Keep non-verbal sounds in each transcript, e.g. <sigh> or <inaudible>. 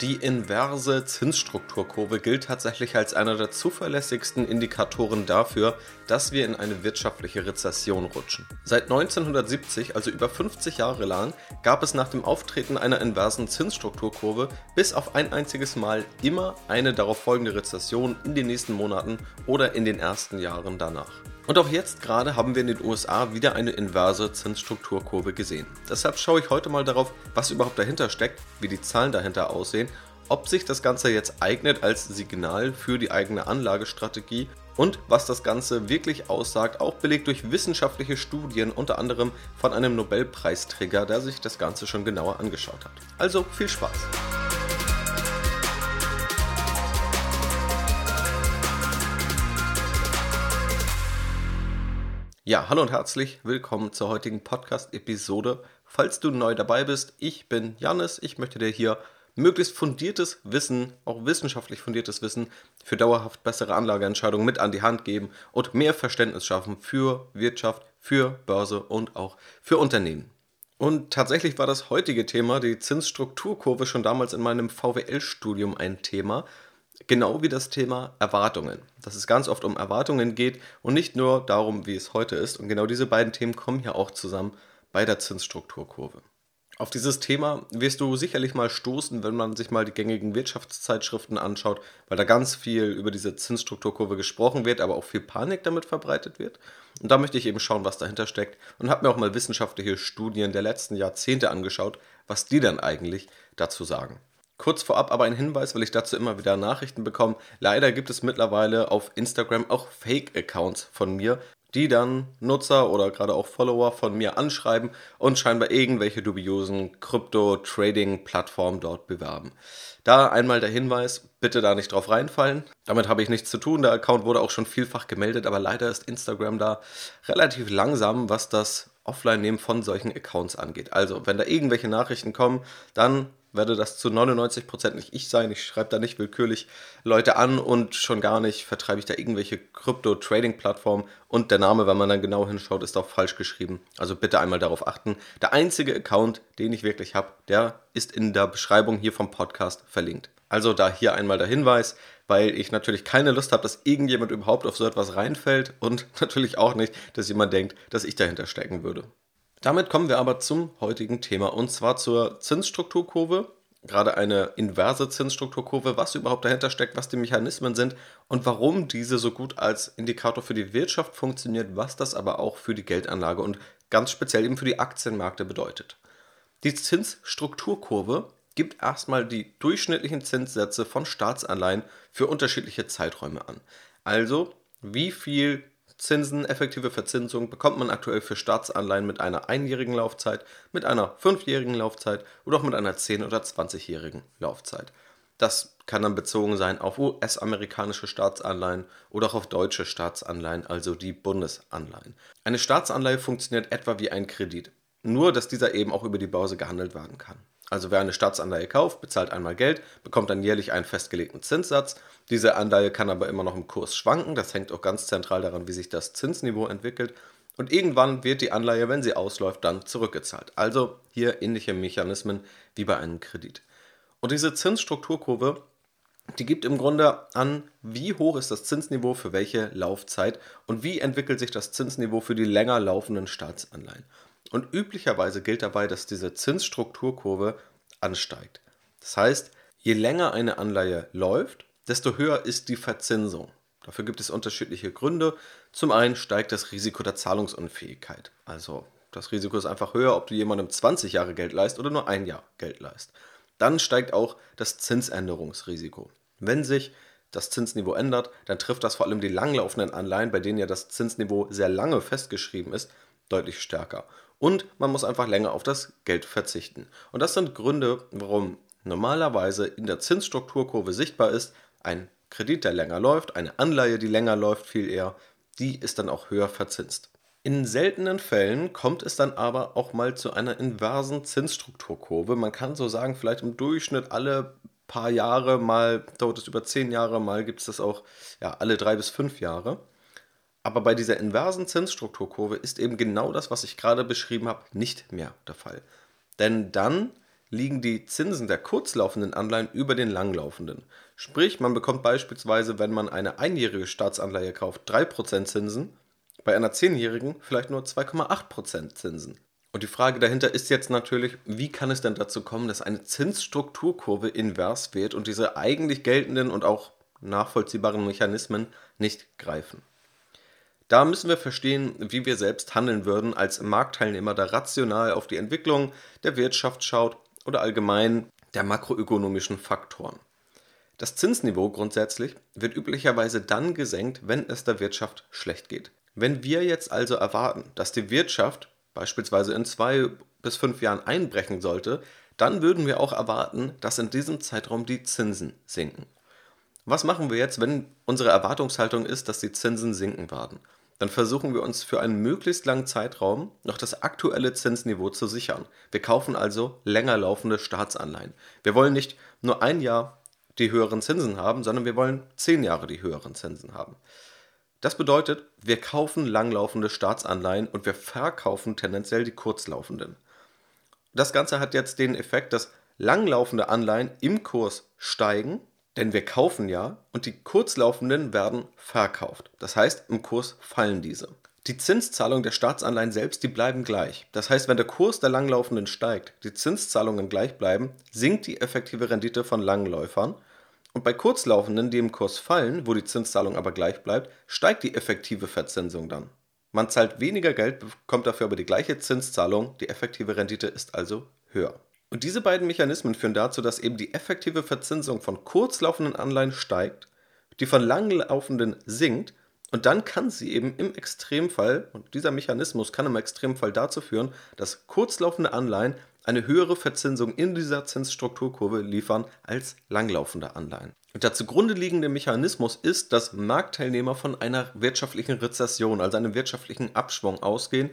Die inverse Zinsstrukturkurve gilt tatsächlich als einer der zuverlässigsten Indikatoren dafür, dass wir in eine wirtschaftliche Rezession rutschen. Seit 1970, also über 50 Jahre lang, gab es nach dem Auftreten einer inversen Zinsstrukturkurve bis auf ein einziges Mal immer eine darauf folgende Rezession in den nächsten Monaten oder in den ersten Jahren danach. Und auch jetzt gerade haben wir in den USA wieder eine inverse Zinsstrukturkurve gesehen. Deshalb schaue ich heute mal darauf, was überhaupt dahinter steckt, wie die Zahlen dahinter aussehen, ob sich das Ganze jetzt eignet als Signal für die eigene Anlagestrategie und was das Ganze wirklich aussagt, auch belegt durch wissenschaftliche Studien, unter anderem von einem Nobelpreisträger, der sich das Ganze schon genauer angeschaut hat. Also viel Spaß! Ja, hallo und herzlich willkommen zur heutigen Podcast-Episode. Falls du neu dabei bist, ich bin Janis. Ich möchte dir hier möglichst fundiertes Wissen, auch wissenschaftlich fundiertes Wissen für dauerhaft bessere Anlageentscheidungen mit an die Hand geben und mehr Verständnis schaffen für Wirtschaft, für Börse und auch für Unternehmen. Und tatsächlich war das heutige Thema, die Zinsstrukturkurve, schon damals in meinem VWL-Studium ein Thema genau wie das Thema Erwartungen. Dass es ganz oft um Erwartungen geht und nicht nur darum, wie es heute ist. Und genau diese beiden Themen kommen hier auch zusammen bei der Zinsstrukturkurve. Auf dieses Thema wirst du sicherlich mal stoßen, wenn man sich mal die gängigen Wirtschaftszeitschriften anschaut, weil da ganz viel über diese Zinsstrukturkurve gesprochen wird, aber auch viel Panik damit verbreitet wird. Und da möchte ich eben schauen, was dahinter steckt und habe mir auch mal wissenschaftliche Studien der letzten Jahrzehnte angeschaut, was die dann eigentlich dazu sagen. Kurz vorab aber ein Hinweis, weil ich dazu immer wieder Nachrichten bekomme. Leider gibt es mittlerweile auf Instagram auch Fake-Accounts von mir, die dann Nutzer oder gerade auch Follower von mir anschreiben und scheinbar irgendwelche dubiosen Krypto-Trading-Plattformen dort bewerben. Da einmal der Hinweis, bitte da nicht drauf reinfallen. Damit habe ich nichts zu tun. Der Account wurde auch schon vielfach gemeldet, aber leider ist Instagram da relativ langsam, was das Offline-Nehmen von solchen Accounts angeht. Also, wenn da irgendwelche Nachrichten kommen, dann werde das zu 99% nicht ich sein. Ich schreibe da nicht willkürlich Leute an und schon gar nicht vertreibe ich da irgendwelche Krypto-Trading-Plattformen. Und der Name, wenn man dann genau hinschaut, ist auch falsch geschrieben. Also bitte einmal darauf achten. Der einzige Account, den ich wirklich habe, der ist in der Beschreibung hier vom Podcast verlinkt. Also da hier einmal der Hinweis, weil ich natürlich keine Lust habe, dass irgendjemand überhaupt auf so etwas reinfällt und <laughs> natürlich auch nicht, dass jemand denkt, dass ich dahinter stecken würde. Damit kommen wir aber zum heutigen Thema und zwar zur Zinsstrukturkurve. Gerade eine inverse Zinsstrukturkurve, was überhaupt dahinter steckt, was die Mechanismen sind und warum diese so gut als Indikator für die Wirtschaft funktioniert, was das aber auch für die Geldanlage und ganz speziell eben für die Aktienmärkte bedeutet. Die Zinsstrukturkurve gibt erstmal die durchschnittlichen Zinssätze von Staatsanleihen für unterschiedliche Zeiträume an. Also, wie viel Zinsen, effektive Verzinsung bekommt man aktuell für Staatsanleihen mit einer einjährigen Laufzeit, mit einer fünfjährigen Laufzeit oder auch mit einer 10- oder 20-jährigen Laufzeit. Das kann dann bezogen sein auf US-amerikanische Staatsanleihen oder auch auf deutsche Staatsanleihen, also die Bundesanleihen. Eine Staatsanleihe funktioniert etwa wie ein Kredit, nur dass dieser eben auch über die Börse gehandelt werden kann. Also wer eine Staatsanleihe kauft, bezahlt einmal Geld, bekommt dann jährlich einen festgelegten Zinssatz. Diese Anleihe kann aber immer noch im Kurs schwanken. Das hängt auch ganz zentral daran, wie sich das Zinsniveau entwickelt. Und irgendwann wird die Anleihe, wenn sie ausläuft, dann zurückgezahlt. Also hier ähnliche Mechanismen wie bei einem Kredit. Und diese Zinsstrukturkurve, die gibt im Grunde an, wie hoch ist das Zinsniveau für welche Laufzeit und wie entwickelt sich das Zinsniveau für die länger laufenden Staatsanleihen. Und üblicherweise gilt dabei, dass diese Zinsstrukturkurve ansteigt. Das heißt, je länger eine Anleihe läuft, desto höher ist die Verzinsung. Dafür gibt es unterschiedliche Gründe. Zum einen steigt das Risiko der Zahlungsunfähigkeit. Also das Risiko ist einfach höher, ob du jemandem 20 Jahre Geld leist oder nur ein Jahr Geld leist. Dann steigt auch das Zinsänderungsrisiko. Wenn sich das Zinsniveau ändert, dann trifft das vor allem die langlaufenden Anleihen, bei denen ja das Zinsniveau sehr lange festgeschrieben ist, deutlich stärker. Und man muss einfach länger auf das Geld verzichten. Und das sind Gründe, warum normalerweise in der Zinsstrukturkurve sichtbar ist, ein Kredit, der länger läuft, eine Anleihe, die länger läuft, viel eher, die ist dann auch höher verzinst. In seltenen Fällen kommt es dann aber auch mal zu einer inversen Zinsstrukturkurve. Man kann so sagen, vielleicht im Durchschnitt alle paar Jahre, mal dauert es über zehn Jahre, mal gibt es das auch ja, alle drei bis fünf Jahre. Aber bei dieser inversen Zinsstrukturkurve ist eben genau das, was ich gerade beschrieben habe, nicht mehr der Fall. Denn dann liegen die Zinsen der kurzlaufenden Anleihen über den langlaufenden. Sprich, man bekommt beispielsweise, wenn man eine einjährige Staatsanleihe kauft, 3% Zinsen, bei einer zehnjährigen vielleicht nur 2,8% Zinsen. Und die Frage dahinter ist jetzt natürlich, wie kann es denn dazu kommen, dass eine Zinsstrukturkurve invers wird und diese eigentlich geltenden und auch nachvollziehbaren Mechanismen nicht greifen? Da müssen wir verstehen, wie wir selbst handeln würden als Marktteilnehmer, der rational auf die Entwicklung der Wirtschaft schaut oder allgemein der makroökonomischen Faktoren. Das Zinsniveau grundsätzlich wird üblicherweise dann gesenkt, wenn es der Wirtschaft schlecht geht. Wenn wir jetzt also erwarten, dass die Wirtschaft beispielsweise in zwei bis fünf Jahren einbrechen sollte, dann würden wir auch erwarten, dass in diesem Zeitraum die Zinsen sinken. Was machen wir jetzt, wenn unsere Erwartungshaltung ist, dass die Zinsen sinken werden? Dann versuchen wir uns für einen möglichst langen Zeitraum noch das aktuelle Zinsniveau zu sichern. Wir kaufen also länger laufende Staatsanleihen. Wir wollen nicht nur ein Jahr die höheren Zinsen haben, sondern wir wollen zehn Jahre die höheren Zinsen haben. Das bedeutet, wir kaufen langlaufende Staatsanleihen und wir verkaufen tendenziell die kurzlaufenden. Das Ganze hat jetzt den Effekt, dass langlaufende Anleihen im Kurs steigen denn wir kaufen ja und die kurzlaufenden werden verkauft. Das heißt, im Kurs fallen diese. Die Zinszahlungen der Staatsanleihen selbst, die bleiben gleich. Das heißt, wenn der Kurs der Langlaufenden steigt, die Zinszahlungen gleich bleiben, sinkt die effektive Rendite von Langläufern. Und bei Kurzlaufenden, die im Kurs fallen, wo die Zinszahlung aber gleich bleibt, steigt die effektive Verzinsung dann. Man zahlt weniger Geld, bekommt dafür aber die gleiche Zinszahlung, die effektive Rendite ist also höher. Und diese beiden Mechanismen führen dazu, dass eben die effektive Verzinsung von kurzlaufenden Anleihen steigt, die von langlaufenden sinkt und dann kann sie eben im Extremfall, und dieser Mechanismus kann im Extremfall dazu führen, dass kurzlaufende Anleihen eine höhere Verzinsung in dieser Zinsstrukturkurve liefern als langlaufende Anleihen. Und der zugrunde liegende Mechanismus ist, dass Marktteilnehmer von einer wirtschaftlichen Rezession, also einem wirtschaftlichen Abschwung ausgehen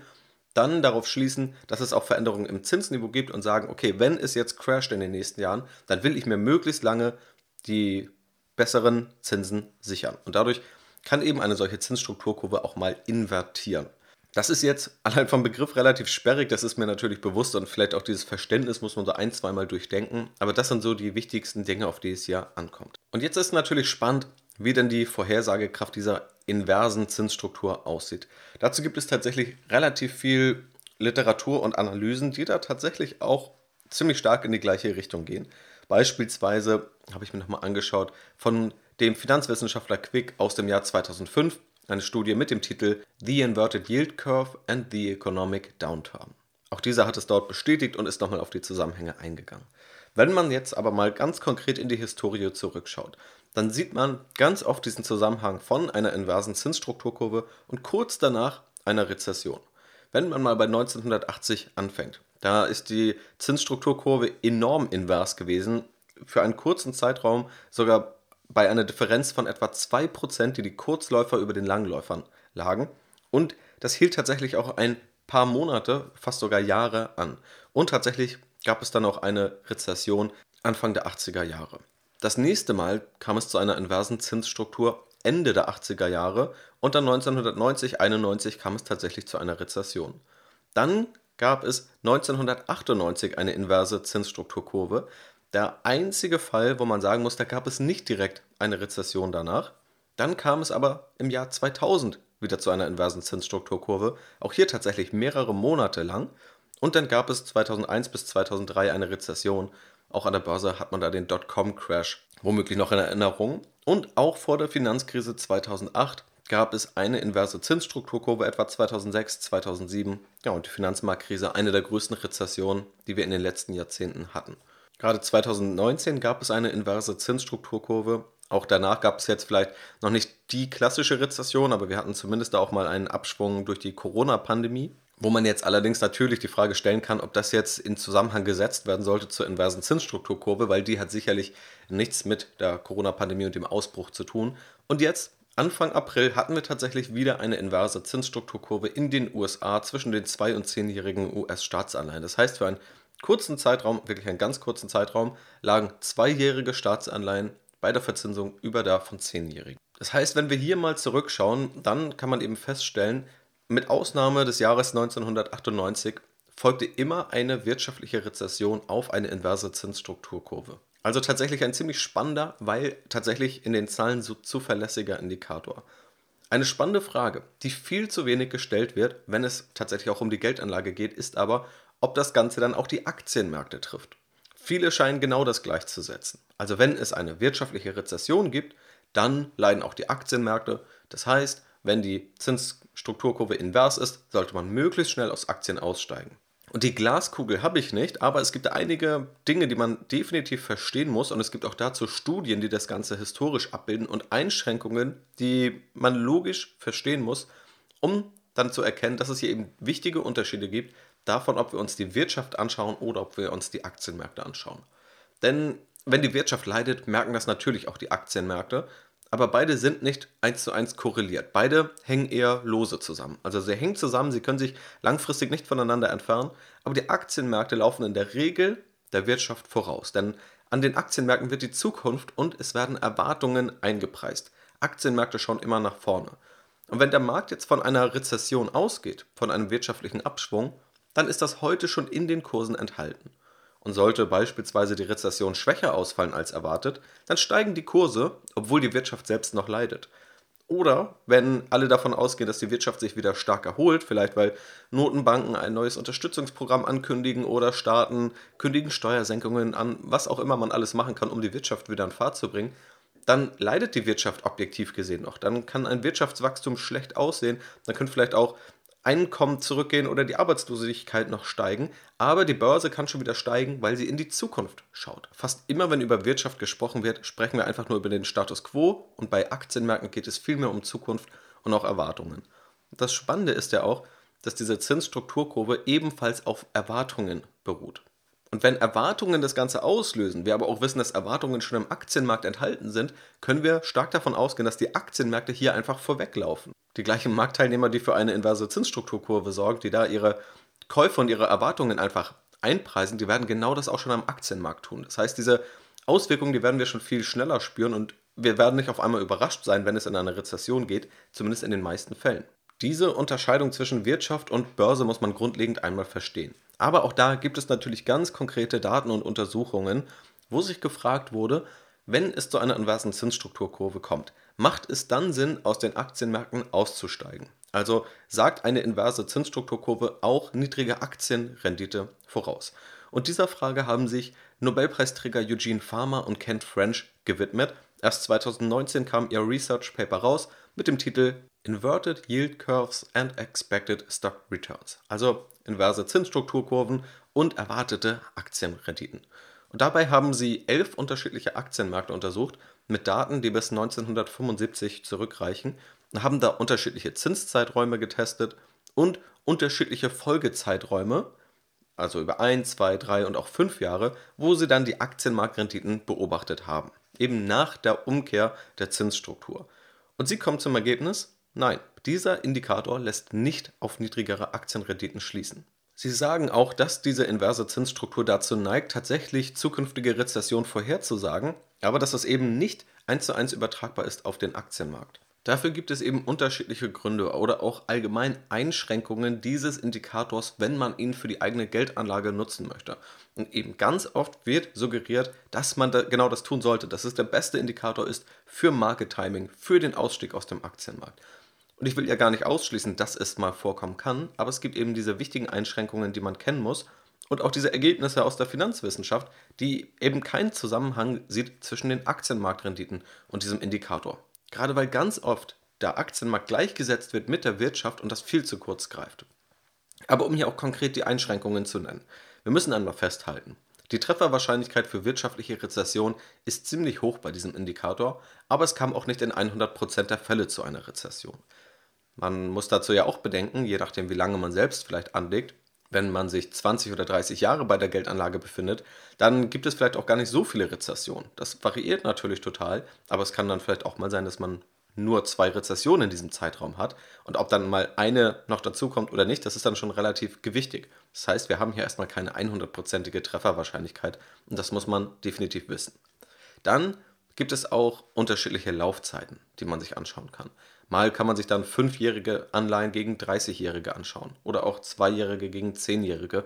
dann darauf schließen, dass es auch Veränderungen im Zinsniveau gibt und sagen, okay, wenn es jetzt crasht in den nächsten Jahren, dann will ich mir möglichst lange die besseren Zinsen sichern. Und dadurch kann eben eine solche Zinsstrukturkurve auch mal invertieren. Das ist jetzt <laughs> allein vom Begriff relativ sperrig, das ist mir natürlich bewusst und vielleicht auch dieses Verständnis muss man so ein, zweimal durchdenken. Aber das sind so die wichtigsten Dinge, auf die es hier ankommt. Und jetzt ist natürlich spannend, wie denn die Vorhersagekraft dieser inversen Zinsstruktur aussieht. Dazu gibt es tatsächlich relativ viel Literatur und Analysen, die da tatsächlich auch ziemlich stark in die gleiche Richtung gehen. Beispielsweise habe ich mir nochmal angeschaut von dem Finanzwissenschaftler Quick aus dem Jahr 2005 eine Studie mit dem Titel The Inverted Yield Curve and the Economic Downturn. Auch dieser hat es dort bestätigt und ist nochmal auf die Zusammenhänge eingegangen. Wenn man jetzt aber mal ganz konkret in die Historie zurückschaut, dann sieht man ganz oft diesen Zusammenhang von einer inversen Zinsstrukturkurve und kurz danach einer Rezession. Wenn man mal bei 1980 anfängt, da ist die Zinsstrukturkurve enorm invers gewesen, für einen kurzen Zeitraum sogar bei einer Differenz von etwa 2%, die die Kurzläufer über den Langläufern lagen. Und das hielt tatsächlich auch ein paar Monate, fast sogar Jahre an. Und tatsächlich gab es dann auch eine Rezession Anfang der 80er Jahre. Das nächste Mal kam es zu einer inversen Zinsstruktur Ende der 80er Jahre und dann 1990, 91 kam es tatsächlich zu einer Rezession. Dann gab es 1998 eine inverse Zinsstrukturkurve. Der einzige Fall, wo man sagen muss, da gab es nicht direkt eine Rezession danach. Dann kam es aber im Jahr 2000 wieder zu einer inversen Zinsstrukturkurve, auch hier tatsächlich mehrere Monate lang. Und dann gab es 2001 bis 2003 eine Rezession auch an der Börse hat man da den Dotcom-Crash womöglich noch in Erinnerung. Und auch vor der Finanzkrise 2008 gab es eine inverse Zinsstrukturkurve etwa 2006, 2007. Ja, und die Finanzmarktkrise, eine der größten Rezessionen, die wir in den letzten Jahrzehnten hatten. Gerade 2019 gab es eine inverse Zinsstrukturkurve. Auch danach gab es jetzt vielleicht noch nicht die klassische Rezession, aber wir hatten zumindest da auch mal einen Abschwung durch die Corona-Pandemie. Wo man jetzt allerdings natürlich die Frage stellen kann, ob das jetzt in Zusammenhang gesetzt werden sollte zur inversen Zinsstrukturkurve, weil die hat sicherlich nichts mit der Corona-Pandemie und dem Ausbruch zu tun. Und jetzt, Anfang April, hatten wir tatsächlich wieder eine inverse Zinsstrukturkurve in den USA zwischen den 2- und 10-jährigen US-Staatsanleihen. Das heißt, für einen kurzen Zeitraum, wirklich einen ganz kurzen Zeitraum, lagen zweijährige Staatsanleihen bei der Verzinsung über der von 10-jährigen. Das heißt, wenn wir hier mal zurückschauen, dann kann man eben feststellen, mit Ausnahme des Jahres 1998 folgte immer eine wirtschaftliche Rezession auf eine inverse Zinsstrukturkurve. Also tatsächlich ein ziemlich spannender, weil tatsächlich in den Zahlen so zuverlässiger Indikator. Eine spannende Frage, die viel zu wenig gestellt wird, wenn es tatsächlich auch um die Geldanlage geht, ist aber, ob das Ganze dann auch die Aktienmärkte trifft. Viele scheinen genau das gleichzusetzen. Also wenn es eine wirtschaftliche Rezession gibt, dann leiden auch die Aktienmärkte. Das heißt, wenn die Zinsstrukturkurve invers ist, sollte man möglichst schnell aus Aktien aussteigen. Und die Glaskugel habe ich nicht, aber es gibt einige Dinge, die man definitiv verstehen muss und es gibt auch dazu Studien, die das Ganze historisch abbilden und Einschränkungen, die man logisch verstehen muss, um dann zu erkennen, dass es hier eben wichtige Unterschiede gibt davon, ob wir uns die Wirtschaft anschauen oder ob wir uns die Aktienmärkte anschauen. Denn wenn die Wirtschaft leidet, merken das natürlich auch die Aktienmärkte aber beide sind nicht eins zu eins korreliert. Beide hängen eher lose zusammen. Also sie hängen zusammen, sie können sich langfristig nicht voneinander entfernen, aber die Aktienmärkte laufen in der Regel der Wirtschaft voraus. Denn an den Aktienmärkten wird die Zukunft und es werden Erwartungen eingepreist. Aktienmärkte schauen immer nach vorne. Und wenn der Markt jetzt von einer Rezession ausgeht, von einem wirtschaftlichen Abschwung, dann ist das heute schon in den Kursen enthalten. Und sollte beispielsweise die Rezession schwächer ausfallen als erwartet, dann steigen die Kurse, obwohl die Wirtschaft selbst noch leidet. Oder wenn alle davon ausgehen, dass die Wirtschaft sich wieder stark erholt, vielleicht weil Notenbanken ein neues Unterstützungsprogramm ankündigen oder Staaten kündigen Steuersenkungen an, was auch immer man alles machen kann, um die Wirtschaft wieder in Fahrt zu bringen, dann leidet die Wirtschaft objektiv gesehen noch. Dann kann ein Wirtschaftswachstum schlecht aussehen. Dann können vielleicht auch Einkommen zurückgehen oder die Arbeitslosigkeit noch steigen, aber die Börse kann schon wieder steigen, weil sie in die Zukunft schaut. Fast immer, wenn über Wirtschaft gesprochen wird, sprechen wir einfach nur über den Status quo und bei Aktienmärkten geht es vielmehr um Zukunft und auch Erwartungen. Das Spannende ist ja auch, dass diese Zinsstrukturkurve ebenfalls auf Erwartungen beruht. Und wenn Erwartungen das Ganze auslösen, wir aber auch wissen, dass Erwartungen schon im Aktienmarkt enthalten sind, können wir stark davon ausgehen, dass die Aktienmärkte hier einfach vorweglaufen. Die gleichen Marktteilnehmer, die für eine inverse Zinsstrukturkurve sorgen, die da ihre Käufe und ihre Erwartungen einfach einpreisen, die werden genau das auch schon am Aktienmarkt tun. Das heißt, diese Auswirkungen, die werden wir schon viel schneller spüren und wir werden nicht auf einmal überrascht sein, wenn es in eine Rezession geht, zumindest in den meisten Fällen. Diese Unterscheidung zwischen Wirtschaft und Börse muss man grundlegend einmal verstehen. Aber auch da gibt es natürlich ganz konkrete Daten und Untersuchungen, wo sich gefragt wurde, wenn es zu einer inversen Zinsstrukturkurve kommt, macht es dann Sinn, aus den Aktienmärkten auszusteigen? Also sagt eine inverse Zinsstrukturkurve auch niedrige Aktienrendite voraus? Und dieser Frage haben sich Nobelpreisträger Eugene Farmer und Kent French gewidmet. Erst 2019 kam ihr Research Paper raus mit dem Titel Inverted Yield Curves and Expected Stock Returns, also inverse Zinsstrukturkurven und erwartete Aktienrenditen. Und dabei haben sie elf unterschiedliche Aktienmärkte untersucht mit Daten, die bis 1975 zurückreichen, haben da unterschiedliche Zinszeiträume getestet und unterschiedliche Folgezeiträume, also über 1, 2, 3 und auch 5 Jahre, wo sie dann die Aktienmarktrenditen beobachtet haben, eben nach der Umkehr der Zinsstruktur. Und sie kommen zum Ergebnis, Nein, dieser Indikator lässt nicht auf niedrigere Aktienrenditen schließen. Sie sagen auch, dass diese inverse Zinsstruktur dazu neigt, tatsächlich zukünftige Rezession vorherzusagen, aber dass das eben nicht eins zu eins übertragbar ist auf den Aktienmarkt. Dafür gibt es eben unterschiedliche Gründe oder auch allgemein Einschränkungen dieses Indikators, wenn man ihn für die eigene Geldanlage nutzen möchte. Und eben ganz oft wird suggeriert, dass man da genau das tun sollte, dass es der beste Indikator ist für Market Timing, für den Ausstieg aus dem Aktienmarkt. Und ich will ja gar nicht ausschließen, dass es mal vorkommen kann, aber es gibt eben diese wichtigen Einschränkungen, die man kennen muss und auch diese Ergebnisse aus der Finanzwissenschaft, die eben keinen Zusammenhang sieht zwischen den Aktienmarktrenditen und diesem Indikator. Gerade weil ganz oft der Aktienmarkt gleichgesetzt wird mit der Wirtschaft und das viel zu kurz greift. Aber um hier auch konkret die Einschränkungen zu nennen. Wir müssen einmal festhalten. Die Trefferwahrscheinlichkeit für wirtschaftliche Rezession ist ziemlich hoch bei diesem Indikator, aber es kam auch nicht in 100% der Fälle zu einer Rezession. Man muss dazu ja auch bedenken, je nachdem wie lange man selbst vielleicht anlegt, wenn man sich 20 oder 30 Jahre bei der Geldanlage befindet, dann gibt es vielleicht auch gar nicht so viele Rezessionen. Das variiert natürlich total, aber es kann dann vielleicht auch mal sein, dass man nur zwei Rezessionen in diesem Zeitraum hat. Und ob dann mal eine noch dazukommt oder nicht, das ist dann schon relativ gewichtig. Das heißt, wir haben hier erstmal keine 100%ige Trefferwahrscheinlichkeit und das muss man definitiv wissen. Dann gibt es auch unterschiedliche Laufzeiten, die man sich anschauen kann. Mal kann man sich dann fünfjährige Anleihen gegen 30-jährige anschauen oder auch zweijährige gegen zehnjährige,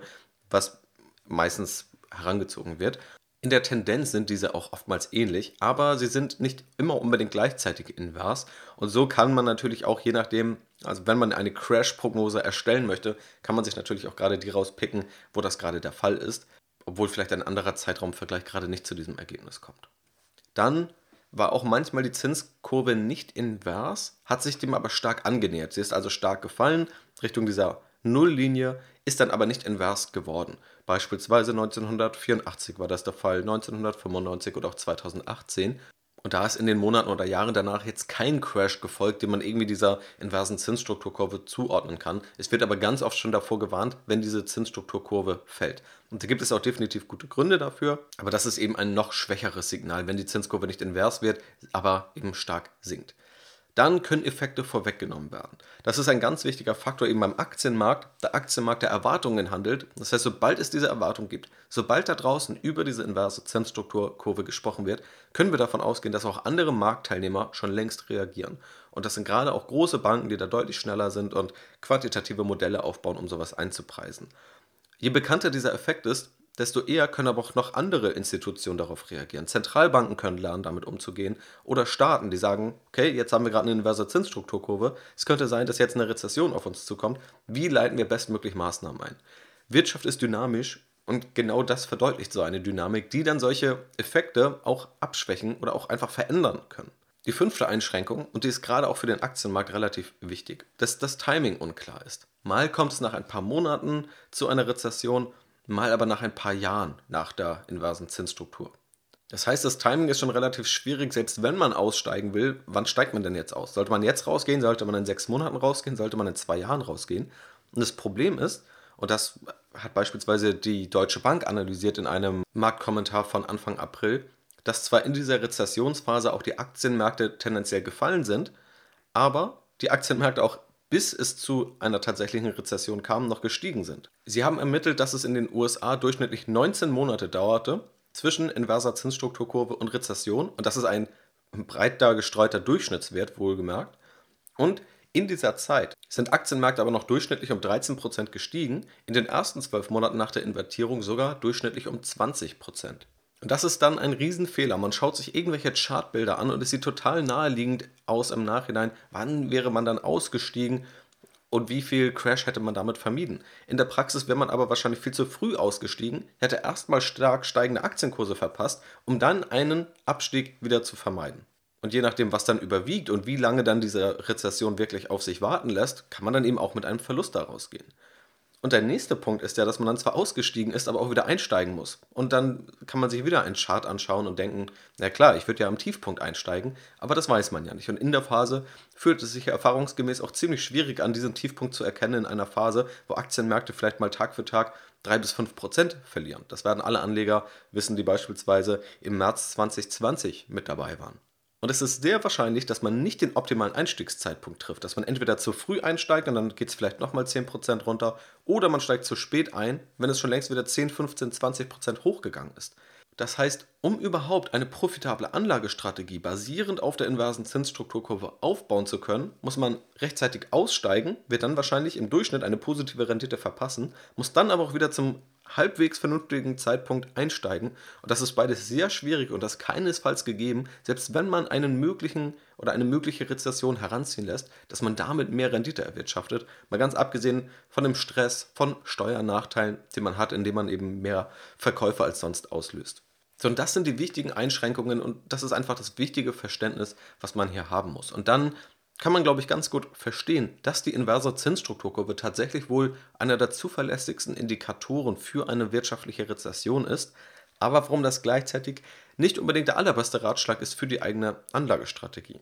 was meistens herangezogen wird. In der Tendenz sind diese auch oftmals ähnlich, aber sie sind nicht immer unbedingt gleichzeitig invers. Und so kann man natürlich auch je nachdem, also wenn man eine Crash-Prognose erstellen möchte, kann man sich natürlich auch gerade die rauspicken, wo das gerade der Fall ist, obwohl vielleicht ein anderer Zeitraumvergleich gerade nicht zu diesem Ergebnis kommt. Dann war auch manchmal die Zinskurve nicht invers, hat sich dem aber stark angenähert. Sie ist also stark gefallen Richtung dieser Nulllinie, ist dann aber nicht invers geworden. Beispielsweise 1984 war das der Fall, 1995 und auch 2018. Und da ist in den Monaten oder Jahren danach jetzt kein Crash gefolgt, den man irgendwie dieser inversen Zinsstrukturkurve zuordnen kann. Es wird aber ganz oft schon davor gewarnt, wenn diese Zinsstrukturkurve fällt. Und da gibt es auch definitiv gute Gründe dafür, aber das ist eben ein noch schwächeres Signal, wenn die Zinskurve nicht invers wird, aber eben stark sinkt dann können Effekte vorweggenommen werden. Das ist ein ganz wichtiger Faktor eben beim Aktienmarkt. Der Aktienmarkt der Erwartungen handelt. Das heißt, sobald es diese Erwartung gibt, sobald da draußen über diese inverse Zinsstrukturkurve gesprochen wird, können wir davon ausgehen, dass auch andere Marktteilnehmer schon längst reagieren. Und das sind gerade auch große Banken, die da deutlich schneller sind und quantitative Modelle aufbauen, um sowas einzupreisen. Je bekannter dieser Effekt ist, desto eher können aber auch noch andere Institutionen darauf reagieren. Zentralbanken können lernen, damit umzugehen. Oder Staaten, die sagen, okay, jetzt haben wir gerade eine inverse Zinsstrukturkurve. Es könnte sein, dass jetzt eine Rezession auf uns zukommt. Wie leiten wir bestmöglich Maßnahmen ein? Wirtschaft ist dynamisch und genau das verdeutlicht so eine Dynamik, die dann solche Effekte auch abschwächen oder auch einfach verändern können. Die fünfte Einschränkung, und die ist gerade auch für den Aktienmarkt relativ wichtig, dass das Timing unklar ist. Mal kommt es nach ein paar Monaten zu einer Rezession mal aber nach ein paar Jahren nach der inversen Zinsstruktur. Das heißt, das Timing ist schon relativ schwierig, selbst wenn man aussteigen will. Wann steigt man denn jetzt aus? Sollte man jetzt rausgehen? Sollte man in sechs Monaten rausgehen? Sollte man in zwei Jahren rausgehen? Und das Problem ist, und das hat beispielsweise die Deutsche Bank analysiert in einem Marktkommentar von Anfang April, dass zwar in dieser Rezessionsphase auch die Aktienmärkte tendenziell gefallen sind, aber die Aktienmärkte auch bis es zu einer tatsächlichen Rezession kam, noch gestiegen sind. Sie haben ermittelt, dass es in den USA durchschnittlich 19 Monate dauerte zwischen inverser Zinsstrukturkurve und Rezession. Und das ist ein breit da gestreuter Durchschnittswert, wohlgemerkt. Und in dieser Zeit sind Aktienmärkte aber noch durchschnittlich um 13% gestiegen, in den ersten zwölf Monaten nach der Invertierung sogar durchschnittlich um 20%. Und das ist dann ein Riesenfehler. Man schaut sich irgendwelche Chartbilder an und es sieht total naheliegend aus im Nachhinein. Wann wäre man dann ausgestiegen und wie viel Crash hätte man damit vermieden? In der Praxis wäre man aber wahrscheinlich viel zu früh ausgestiegen, hätte erstmal stark steigende Aktienkurse verpasst, um dann einen Abstieg wieder zu vermeiden. Und je nachdem, was dann überwiegt und wie lange dann diese Rezession wirklich auf sich warten lässt, kann man dann eben auch mit einem Verlust daraus gehen. Und der nächste Punkt ist ja, dass man dann zwar ausgestiegen ist, aber auch wieder einsteigen muss. Und dann kann man sich wieder einen Chart anschauen und denken, na klar, ich würde ja am Tiefpunkt einsteigen, aber das weiß man ja nicht. Und in der Phase fühlt es sich erfahrungsgemäß auch ziemlich schwierig an, diesen Tiefpunkt zu erkennen in einer Phase, wo Aktienmärkte vielleicht mal Tag für Tag 3 bis 5 Prozent verlieren. Das werden alle Anleger wissen, die beispielsweise im März 2020 mit dabei waren. Und es ist sehr wahrscheinlich, dass man nicht den optimalen Einstiegszeitpunkt trifft. Dass man entweder zu früh einsteigt und dann geht es vielleicht nochmal 10% runter, oder man steigt zu spät ein, wenn es schon längst wieder 10, 15, 20% hochgegangen ist. Das heißt, um überhaupt eine profitable Anlagestrategie basierend auf der inversen Zinsstrukturkurve aufbauen zu können, muss man rechtzeitig aussteigen, wird dann wahrscheinlich im Durchschnitt eine positive Rendite verpassen, muss dann aber auch wieder zum halbwegs vernünftigen Zeitpunkt einsteigen. Und das ist beides sehr schwierig und das keinesfalls gegeben, selbst wenn man einen möglichen oder eine mögliche Rezession heranziehen lässt, dass man damit mehr Rendite erwirtschaftet. Mal ganz abgesehen von dem Stress, von Steuernachteilen, den man hat, indem man eben mehr Verkäufe als sonst auslöst. So, und das sind die wichtigen Einschränkungen und das ist einfach das wichtige Verständnis, was man hier haben muss. Und dann kann man, glaube ich, ganz gut verstehen, dass die inverse Zinsstrukturkurve tatsächlich wohl einer der zuverlässigsten Indikatoren für eine wirtschaftliche Rezession ist, aber warum das gleichzeitig nicht unbedingt der allerbeste Ratschlag ist für die eigene Anlagestrategie.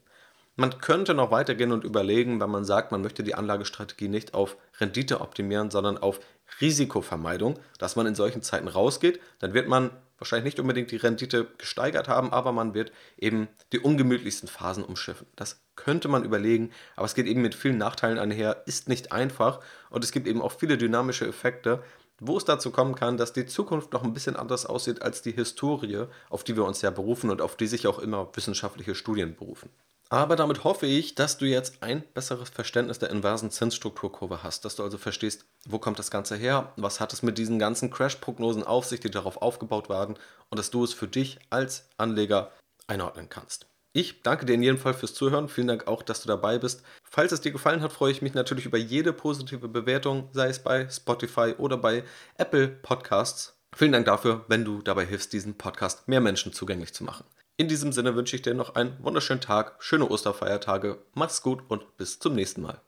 Man könnte noch weitergehen und überlegen, wenn man sagt, man möchte die Anlagestrategie nicht auf Rendite optimieren, sondern auf Risikovermeidung, dass man in solchen Zeiten rausgeht, dann wird man wahrscheinlich nicht unbedingt die Rendite gesteigert haben, aber man wird eben die ungemütlichsten Phasen umschiffen. Das könnte man überlegen, aber es geht eben mit vielen Nachteilen einher, ist nicht einfach und es gibt eben auch viele dynamische Effekte, wo es dazu kommen kann, dass die Zukunft noch ein bisschen anders aussieht als die Historie, auf die wir uns ja berufen und auf die sich auch immer wissenschaftliche Studien berufen. Aber damit hoffe ich, dass du jetzt ein besseres Verständnis der inversen Zinsstrukturkurve hast, dass du also verstehst, wo kommt das Ganze her, was hat es mit diesen ganzen Crash-Prognosen auf sich, die darauf aufgebaut werden und dass du es für dich als Anleger einordnen kannst. Ich danke dir in jedem Fall fürs Zuhören. Vielen Dank auch, dass du dabei bist. Falls es dir gefallen hat, freue ich mich natürlich über jede positive Bewertung, sei es bei Spotify oder bei Apple Podcasts. Vielen Dank dafür, wenn du dabei hilfst, diesen Podcast mehr Menschen zugänglich zu machen. In diesem Sinne wünsche ich dir noch einen wunderschönen Tag, schöne Osterfeiertage, mach's gut und bis zum nächsten Mal.